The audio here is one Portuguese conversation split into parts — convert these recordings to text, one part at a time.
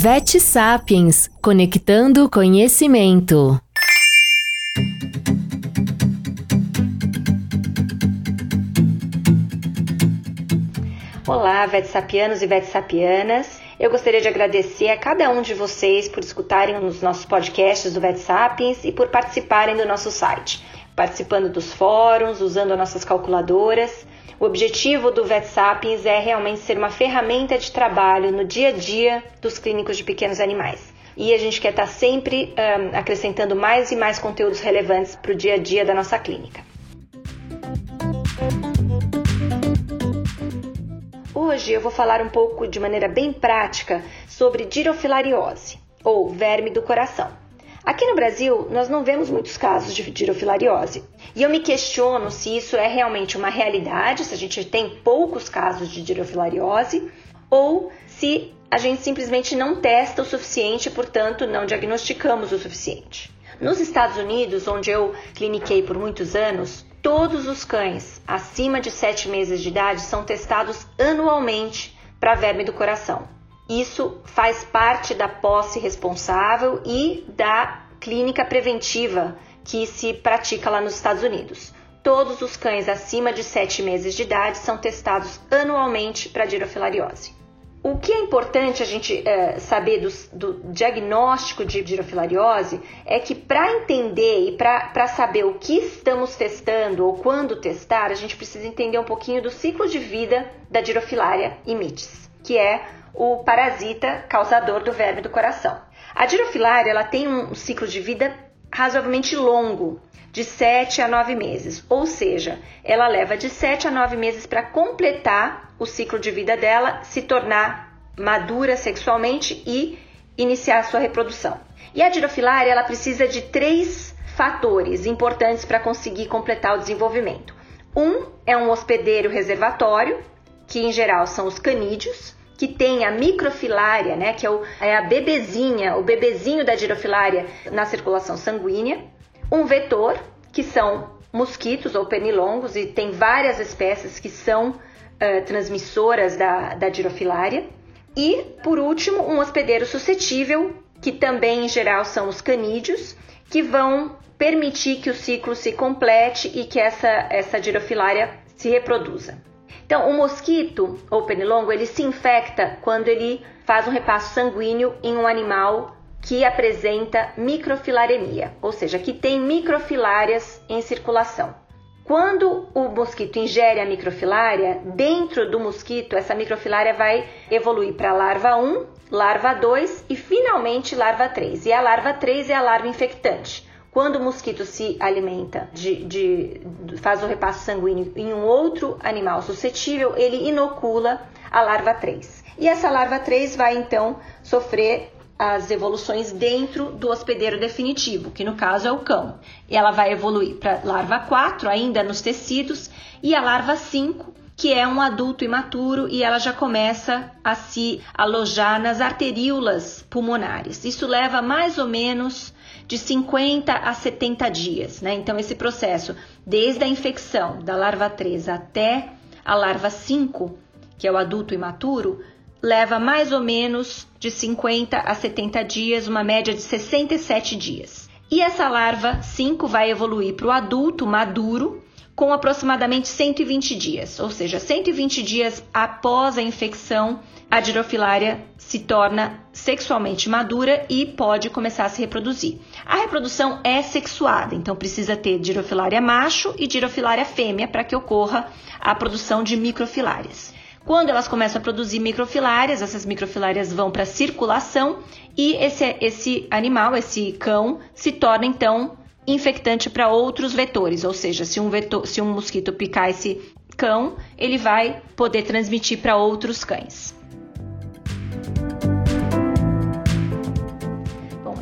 Vet Sapiens Conectando Conhecimento. Olá, Vet Sapianos e Vet Sapianas. Eu gostaria de agradecer a cada um de vocês por escutarem os nossos podcasts do Vet Sapiens e por participarem do nosso site, participando dos fóruns, usando nossas calculadoras. O objetivo do Vet Sapiens é realmente ser uma ferramenta de trabalho no dia a dia dos clínicos de pequenos animais. E a gente quer estar sempre um, acrescentando mais e mais conteúdos relevantes para o dia a dia da nossa clínica. Hoje eu vou falar um pouco de maneira bem prática sobre girofilariose, ou verme do coração. Aqui no Brasil, nós não vemos muitos casos de girofilariose. E eu me questiono se isso é realmente uma realidade, se a gente tem poucos casos de girofilariose, ou se a gente simplesmente não testa o suficiente, portanto, não diagnosticamos o suficiente. Nos Estados Unidos, onde eu cliniquei por muitos anos, todos os cães acima de 7 meses de idade são testados anualmente para verme do coração. Isso faz parte da posse responsável e da clínica preventiva que se pratica lá nos Estados Unidos. Todos os cães acima de 7 meses de idade são testados anualmente para girofilariose. O que é importante a gente é, saber do, do, diagnóstico de girofilariose é que para entender e para saber o que estamos testando ou quando testar, a gente precisa entender um pouquinho do ciclo de vida da girofilária imitis, que é o parasita causador do verme do coração. A girofilária ela tem um ciclo de vida razoavelmente longo, de 7 a 9 meses, ou seja, ela leva de 7 a 9 meses para completar o ciclo de vida dela, se tornar madura sexualmente e iniciar sua reprodução. E a girofilária ela precisa de três fatores importantes para conseguir completar o desenvolvimento. Um é um hospedeiro reservatório, que em geral são os canídeos, que tem a microfilária, né, que é, o, é a bebezinha, o bebezinho da girofilária na circulação sanguínea, um vetor, que são mosquitos ou pernilongos, e tem várias espécies que são uh, transmissoras da, da girofilária, e, por último, um hospedeiro suscetível, que também em geral são os canídeos, que vão permitir que o ciclo se complete e que essa, essa girofilária se reproduza. Então, o mosquito ou pernilongo, ele se infecta quando ele faz um repasso sanguíneo em um animal que apresenta microfilaremia, ou seja, que tem microfilárias em circulação. Quando o mosquito ingere a microfilária, dentro do mosquito, essa microfilária vai evoluir para larva 1, larva 2 e finalmente larva 3. E a larva 3 é a larva infectante. Quando o mosquito se alimenta, de, de, faz o repasso sanguíneo em um outro animal suscetível, ele inocula a larva 3. E essa larva 3 vai então sofrer as evoluções dentro do hospedeiro definitivo, que no caso é o cão. Ela vai evoluir para larva 4, ainda nos tecidos, e a larva 5, que é um adulto imaturo e ela já começa a se alojar nas arteríolas pulmonares. Isso leva mais ou menos de 50 a 70 dias, né? Então, esse processo, desde a infecção da larva 3 até a larva 5, que é o adulto imaturo, leva mais ou menos de 50 a 70 dias, uma média de 67 dias. E essa larva 5 vai evoluir para o adulto maduro com aproximadamente 120 dias, ou seja, 120 dias após a infecção, a girofilária se torna sexualmente madura e pode começar a se reproduzir. A reprodução é sexuada, então precisa ter girofilária macho e girofilária fêmea para que ocorra a produção de microfilárias. Quando elas começam a produzir microfilárias, essas microfilárias vão para a circulação e esse, esse animal, esse cão, se torna então infectante para outros vetores, ou seja, se um, vetor, se um mosquito picar esse cão, ele vai poder transmitir para outros cães.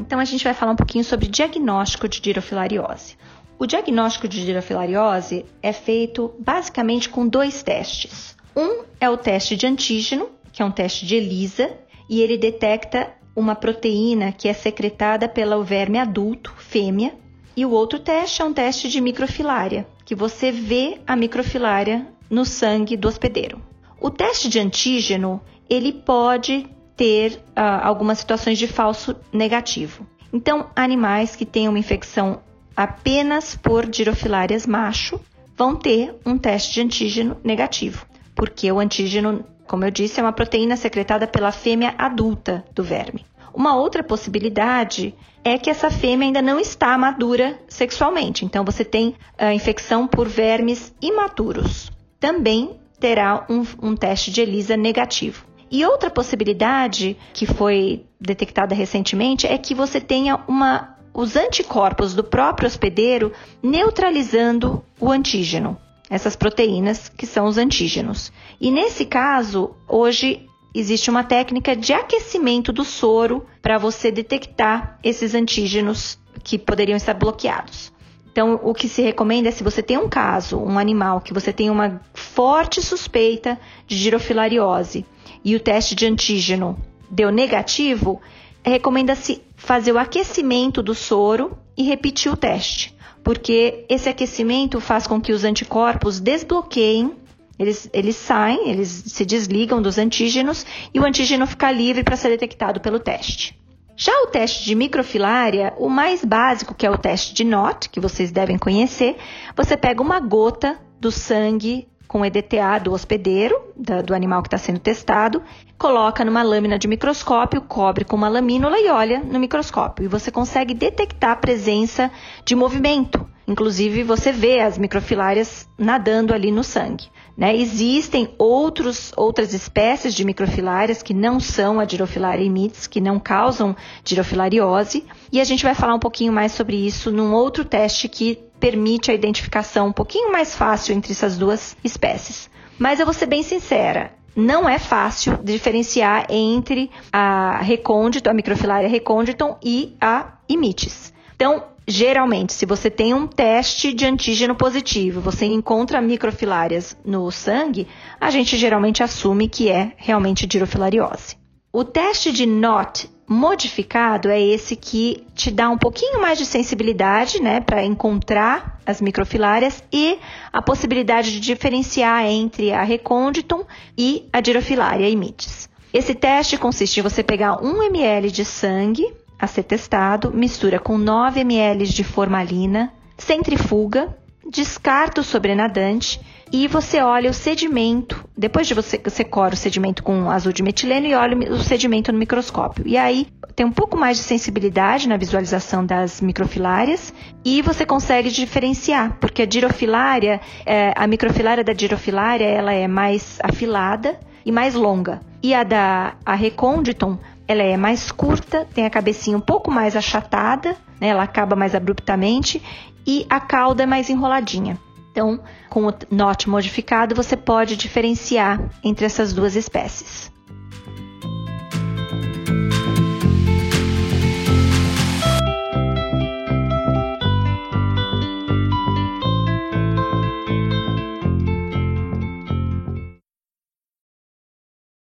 Então a gente vai falar um pouquinho sobre diagnóstico de girofilariose. O diagnóstico de girofilariose é feito basicamente com dois testes. Um é o teste de antígeno, que é um teste de ELISA, e ele detecta uma proteína que é secretada pelo verme adulto, fêmea, e o outro teste é um teste de microfilária, que você vê a microfilária no sangue do hospedeiro. O teste de antígeno, ele pode ter uh, algumas situações de falso negativo. Então, animais que tenham uma infecção apenas por girofilárias macho vão ter um teste de antígeno negativo, porque o antígeno, como eu disse, é uma proteína secretada pela fêmea adulta do verme. Uma outra possibilidade é que essa fêmea ainda não está madura sexualmente, então você tem a infecção por vermes imaturos. Também terá um, um teste de ELISA negativo. E outra possibilidade que foi detectada recentemente é que você tenha uma, os anticorpos do próprio hospedeiro neutralizando o antígeno, essas proteínas que são os antígenos. E nesse caso, hoje existe uma técnica de aquecimento do soro para você detectar esses antígenos que poderiam estar bloqueados. Então, o que se recomenda é se você tem um caso, um animal que você tem uma forte suspeita de girofilariose e o teste de antígeno deu negativo, recomenda-se fazer o aquecimento do soro e repetir o teste, porque esse aquecimento faz com que os anticorpos desbloqueiem eles, eles saem, eles se desligam dos antígenos e o antígeno fica livre para ser detectado pelo teste. Já o teste de microfilária, o mais básico, que é o teste de NOT, que vocês devem conhecer, você pega uma gota do sangue com EDTA do hospedeiro, da, do animal que está sendo testado, coloca numa lâmina de microscópio, cobre com uma lamínula e olha no microscópio. E você consegue detectar a presença de movimento. Inclusive, você vê as microfilárias nadando ali no sangue. Né? Existem outros, outras espécies de microfilárias que não são a Dirofilaria imitis, que não causam dirofilariose, e a gente vai falar um pouquinho mais sobre isso num outro teste que permite a identificação um pouquinho mais fácil entre essas duas espécies. Mas eu vou ser bem sincera, não é fácil diferenciar entre a recôndito, a microfilária recôndito e a imitis. Então, Geralmente, se você tem um teste de antígeno positivo, você encontra microfilárias no sangue, a gente geralmente assume que é realmente dirofilariose. O teste de NOT modificado é esse que te dá um pouquinho mais de sensibilidade, né, para encontrar as microfilárias e a possibilidade de diferenciar entre a recôndito e a dirofilária imitis. Esse teste consiste em você pegar 1 ml de sangue a ser testado, mistura com 9 ml de formalina, centrifuga, descarta o sobrenadante e você olha o sedimento. Depois de você, você cora o sedimento com azul de metileno e olha o sedimento no microscópio. E aí tem um pouco mais de sensibilidade na visualização das microfilárias e você consegue diferenciar, porque a girofilária, é, a microfilária da girofilária, ela é mais afilada e mais longa. E a da a Recondton ela é mais curta, tem a cabecinha um pouco mais achatada, né? ela acaba mais abruptamente e a cauda é mais enroladinha. Então, com o NOT modificado, você pode diferenciar entre essas duas espécies.